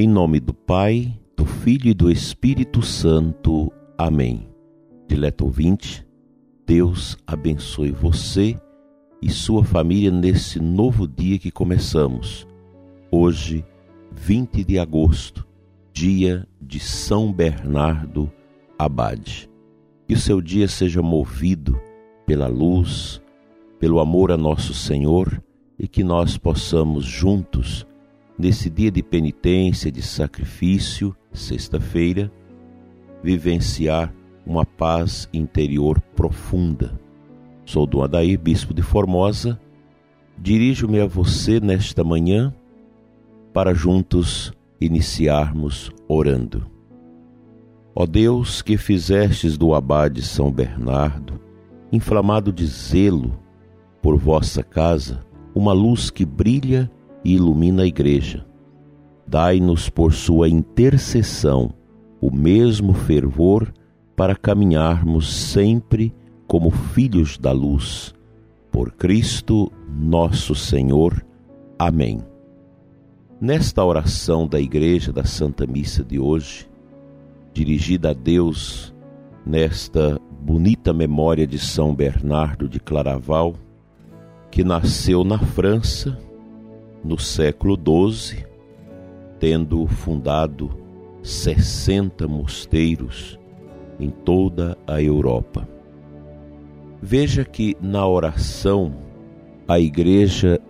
Em nome do Pai, do Filho e do Espírito Santo. Amém. Dileto ouvinte, Deus abençoe você e sua família nesse novo dia que começamos. Hoje, 20 de agosto, dia de São Bernardo Abade. Que o seu dia seja movido pela luz, pelo amor a nosso Senhor e que nós possamos juntos, nesse dia de penitência, de sacrifício, sexta-feira, vivenciar uma paz interior profunda. Sou Dom Adair, bispo de Formosa. Dirijo-me a você nesta manhã para juntos iniciarmos orando. Ó Deus, que fizestes do abade São Bernardo, inflamado de zelo por vossa casa, uma luz que brilha e ilumina a igreja. Dai-nos por sua intercessão o mesmo fervor para caminharmos sempre como filhos da luz. Por Cristo nosso Senhor. Amém. Nesta oração da Igreja da Santa Missa de hoje, dirigida a Deus nesta bonita memória de São Bernardo de Claraval, que nasceu na França no século XII, tendo fundado 60 mosteiros em toda a Europa. Veja que na oração a Igreja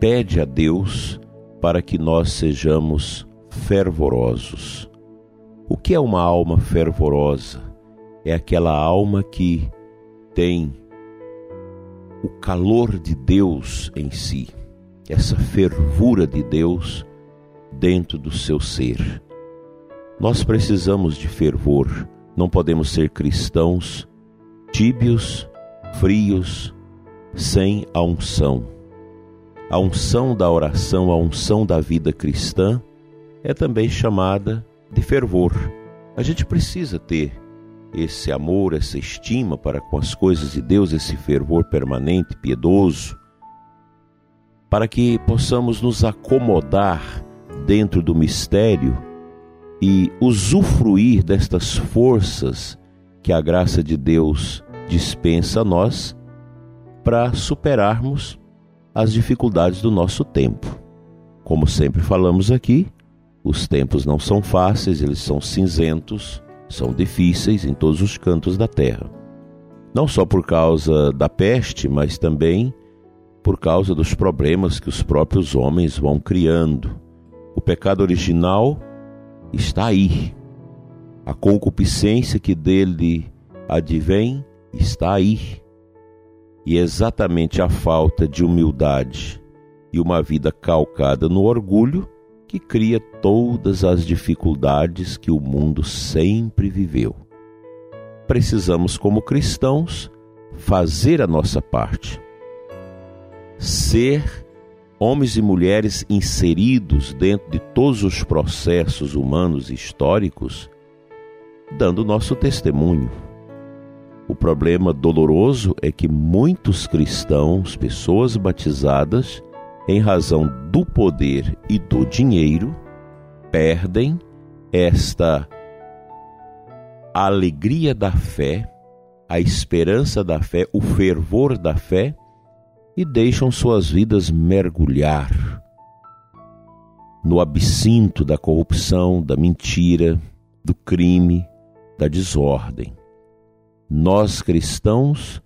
pede a Deus para que nós sejamos fervorosos. O que é uma alma fervorosa? É aquela alma que tem o calor de Deus em si, essa fervura de Deus dentro do seu ser. Nós precisamos de fervor, não podemos ser cristãos tíbios, frios, sem a unção. A unção da oração, a unção da vida cristã é também chamada de fervor. A gente precisa ter esse amor, essa estima para com as coisas de Deus, esse fervor permanente, piedoso, para que possamos nos acomodar dentro do mistério e usufruir destas forças que a graça de Deus dispensa a nós para superarmos as dificuldades do nosso tempo. Como sempre falamos aqui, os tempos não são fáceis, eles são cinzentos, são difíceis em todos os cantos da terra. Não só por causa da peste, mas também por causa dos problemas que os próprios homens vão criando. O pecado original está aí. A concupiscência que dele advém está aí. E é exatamente a falta de humildade e uma vida calcada no orgulho que cria todas as dificuldades que o mundo sempre viveu. Precisamos, como cristãos, fazer a nossa parte. Ser homens e mulheres inseridos dentro de todos os processos humanos históricos, dando nosso testemunho. O problema doloroso é que muitos cristãos, pessoas batizadas, em razão do poder e do dinheiro, perdem esta alegria da fé, a esperança da fé, o fervor da fé e deixam suas vidas mergulhar no absinto da corrupção, da mentira, do crime, da desordem. Nós cristãos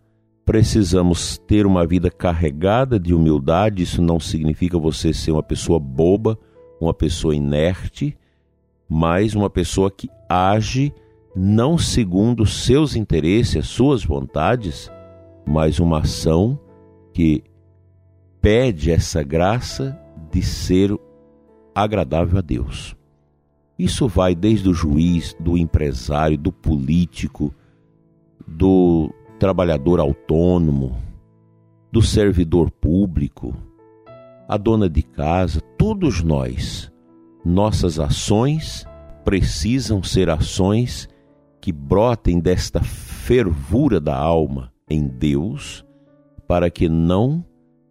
precisamos ter uma vida carregada de humildade. Isso não significa você ser uma pessoa boba, uma pessoa inerte, mas uma pessoa que age não segundo seus interesses, as suas vontades, mas uma ação que pede essa graça de ser agradável a Deus. Isso vai desde o juiz, do empresário, do político, do trabalhador autônomo, do servidor público, a dona de casa, todos nós, nossas ações precisam ser ações que brotem desta fervura da alma em Deus para que não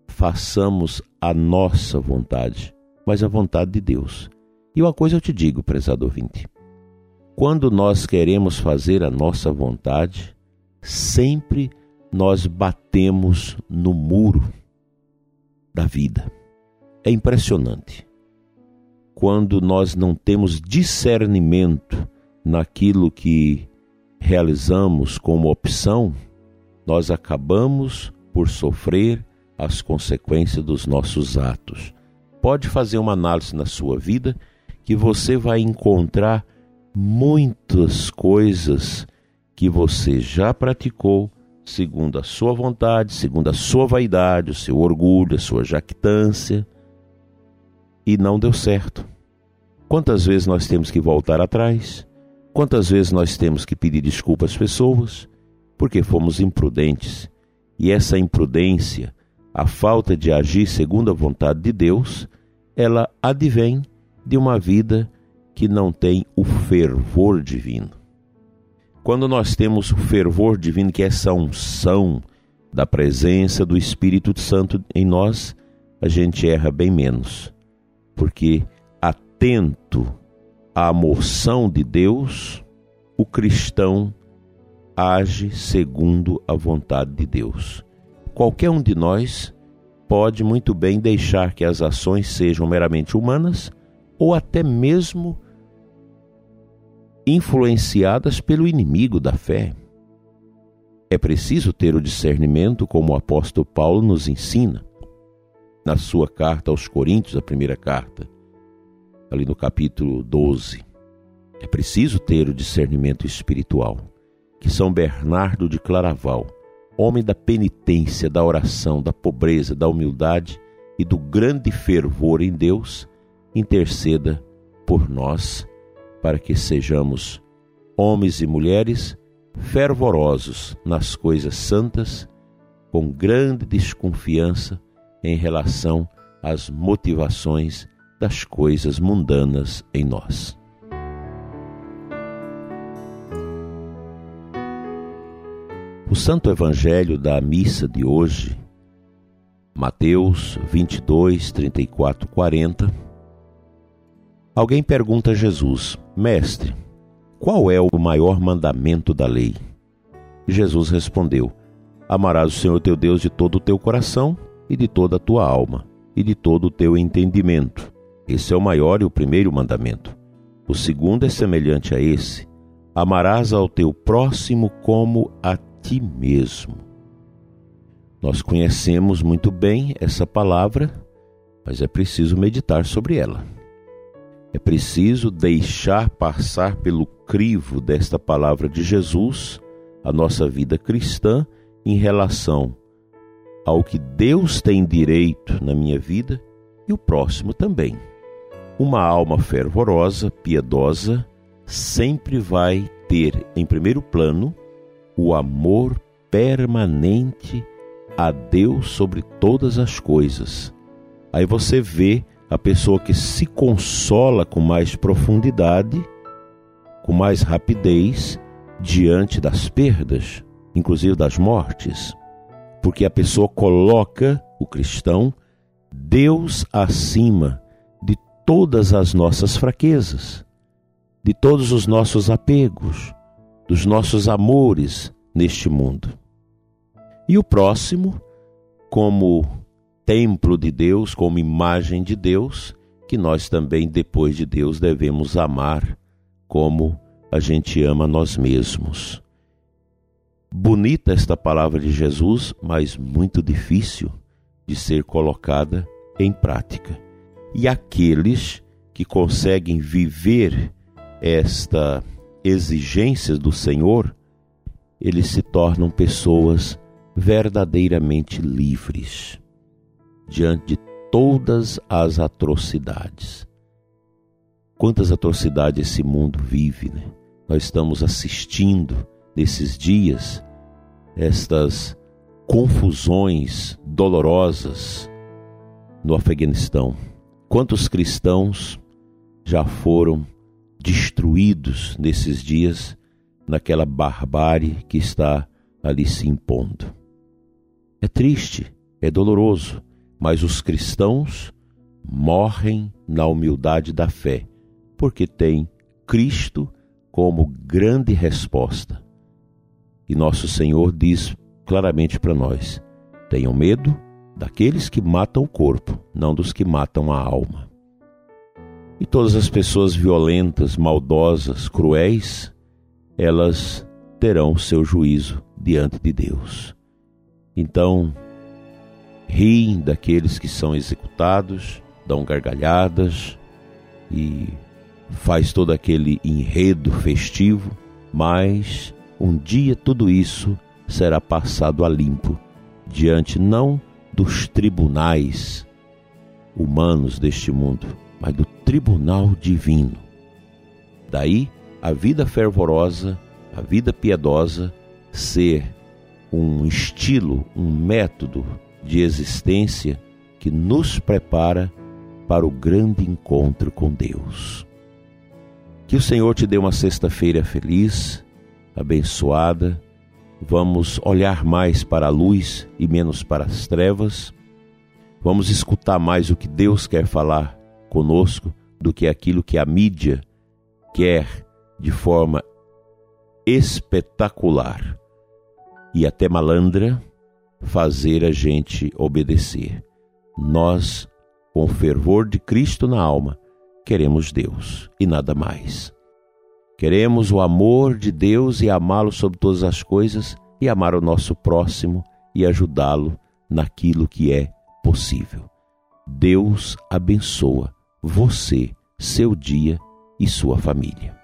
façamos a nossa vontade, mas a vontade de Deus. E uma coisa eu te digo, prezado ouvinte: quando nós queremos fazer a nossa vontade, sempre nós batemos no muro da vida. É impressionante. Quando nós não temos discernimento naquilo que realizamos como opção, nós acabamos por sofrer as consequências dos nossos atos. Pode fazer uma análise na sua vida que você vai encontrar muitas coisas que você já praticou segundo a sua vontade, segundo a sua vaidade, o seu orgulho, a sua jactância, e não deu certo. Quantas vezes nós temos que voltar atrás? Quantas vezes nós temos que pedir desculpas às pessoas porque fomos imprudentes? E essa imprudência, a falta de agir segundo a vontade de Deus, ela advém de uma vida que não tem o fervor divino. Quando nós temos o fervor divino, que é essa unção da presença do Espírito Santo em nós, a gente erra bem menos, porque atento à moção de Deus, o cristão age segundo a vontade de Deus. Qualquer um de nós pode muito bem deixar que as ações sejam meramente humanas ou até mesmo influenciadas pelo inimigo da fé. É preciso ter o discernimento, como o apóstolo Paulo nos ensina na sua carta aos Coríntios, a primeira carta, ali no capítulo 12. É preciso ter o discernimento espiritual, que São Bernardo de Claraval, homem da penitência, da oração, da pobreza, da humildade e do grande fervor em Deus, interceda por nós para que sejamos homens e mulheres fervorosos nas coisas santas, com grande desconfiança em relação às motivações das coisas mundanas em nós. O Santo Evangelho da missa de hoje, Mateus 22, 34, 40, Alguém pergunta a Jesus: Mestre, qual é o maior mandamento da lei? Jesus respondeu: Amarás o Senhor teu Deus de todo o teu coração e de toda a tua alma e de todo o teu entendimento. Esse é o maior e o primeiro mandamento. O segundo é semelhante a esse: Amarás ao teu próximo como a ti mesmo. Nós conhecemos muito bem essa palavra, mas é preciso meditar sobre ela. É preciso deixar passar pelo crivo desta palavra de Jesus a nossa vida cristã em relação ao que Deus tem direito na minha vida e o próximo também. Uma alma fervorosa, piedosa, sempre vai ter em primeiro plano o amor permanente a Deus sobre todas as coisas. Aí você vê a pessoa que se consola com mais profundidade, com mais rapidez diante das perdas, inclusive das mortes, porque a pessoa coloca o cristão Deus acima de todas as nossas fraquezas, de todos os nossos apegos, dos nossos amores neste mundo. E o próximo, como templo de Deus, como imagem de Deus, que nós também, depois de Deus, devemos amar como a gente ama nós mesmos. Bonita esta palavra de Jesus, mas muito difícil de ser colocada em prática. E aqueles que conseguem viver esta exigência do Senhor, eles se tornam pessoas verdadeiramente livres diante de todas as atrocidades. Quantas atrocidades esse mundo vive, né? Nós estamos assistindo nesses dias estas confusões dolorosas no Afeganistão. Quantos cristãos já foram destruídos nesses dias naquela barbárie que está ali se impondo? É triste, é doloroso, mas os cristãos morrem na humildade da fé, porque tem Cristo como grande resposta. E nosso Senhor diz claramente para nós: tenham medo daqueles que matam o corpo, não dos que matam a alma. E todas as pessoas violentas, maldosas, cruéis, elas terão seu juízo diante de Deus. Então, riem daqueles que são executados, dão gargalhadas e faz todo aquele enredo festivo, mas um dia tudo isso será passado a limpo diante não dos tribunais humanos deste mundo, mas do tribunal divino. Daí a vida fervorosa, a vida piedosa ser um estilo, um método de existência que nos prepara para o grande encontro com Deus. Que o Senhor te dê uma sexta-feira feliz, abençoada. Vamos olhar mais para a luz e menos para as trevas. Vamos escutar mais o que Deus quer falar conosco do que aquilo que a mídia quer de forma espetacular e até malandra fazer a gente obedecer. Nós, com o fervor de Cristo na alma, queremos Deus e nada mais. Queremos o amor de Deus e amá-lo sobre todas as coisas e amar o nosso próximo e ajudá-lo naquilo que é possível. Deus abençoa você, seu dia e sua família.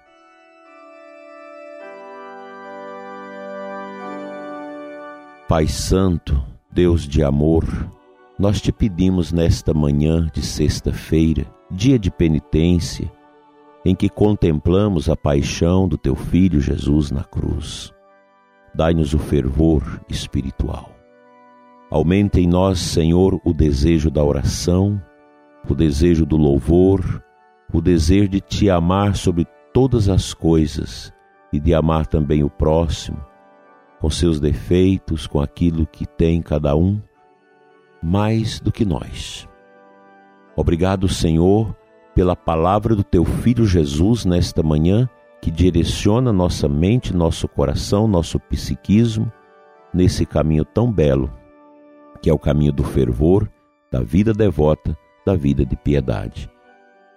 Pai Santo, Deus de amor, nós te pedimos nesta manhã de sexta-feira, dia de penitência, em que contemplamos a paixão do teu filho Jesus na cruz. Dai-nos o fervor espiritual. Aumenta em nós, Senhor, o desejo da oração, o desejo do louvor, o desejo de te amar sobre todas as coisas e de amar também o próximo, com seus defeitos, com aquilo que tem cada um, mais do que nós. Obrigado, Senhor, pela palavra do teu filho Jesus nesta manhã, que direciona nossa mente, nosso coração, nosso psiquismo nesse caminho tão belo, que é o caminho do fervor, da vida devota da vida de piedade.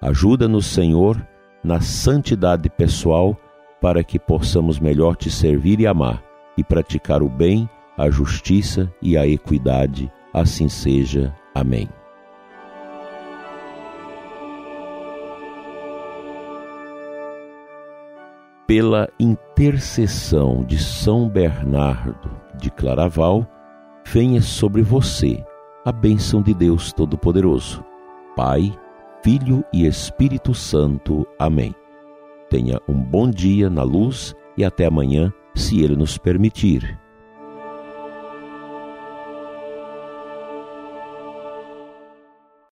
Ajuda-nos, Senhor, na santidade pessoal para que possamos melhor te servir e amar e praticar o bem, a justiça e a equidade. Assim seja. Amém. Pela intercessão de São Bernardo de Claraval, venha sobre você a bênção de Deus Todo-Poderoso Pai, Filho e Espírito Santo. Amém. Tenha um bom dia na luz e até amanhã, se Ele nos permitir.